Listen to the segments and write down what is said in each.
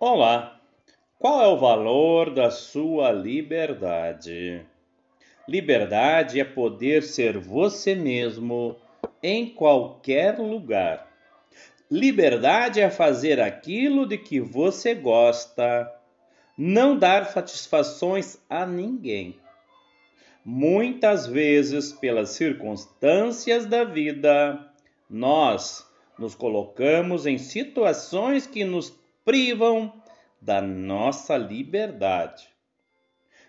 Olá! Qual é o valor da sua liberdade? Liberdade é poder ser você mesmo em qualquer lugar. Liberdade é fazer aquilo de que você gosta, não dar satisfações a ninguém. Muitas vezes, pelas circunstâncias da vida, nós nos colocamos em situações que nos privam da nossa liberdade.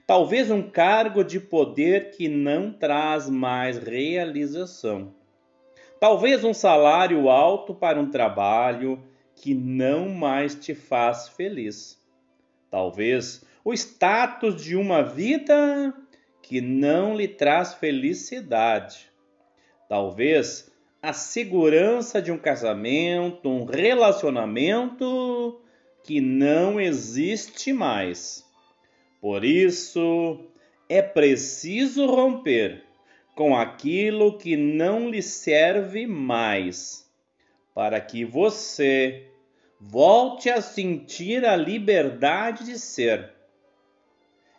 Talvez um cargo de poder que não traz mais realização. Talvez um salário alto para um trabalho que não mais te faz feliz. Talvez o status de uma vida que não lhe traz felicidade. Talvez a segurança de um casamento, um relacionamento que não existe mais. Por isso, é preciso romper com aquilo que não lhe serve mais, para que você volte a sentir a liberdade de ser.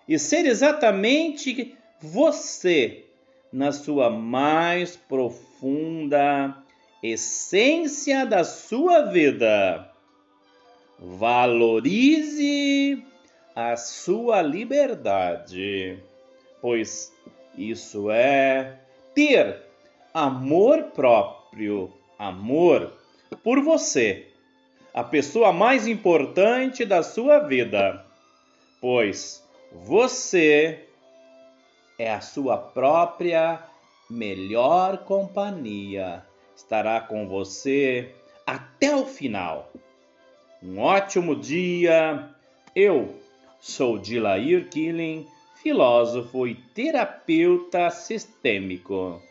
E ser exatamente você na sua mais profunda essência da sua vida. Valorize a sua liberdade, pois isso é ter amor próprio, amor por você, a pessoa mais importante da sua vida, pois você é a sua própria melhor companhia. Estará com você até o final. Um ótimo dia. Eu sou Dilair Killing, filósofo e terapeuta sistêmico.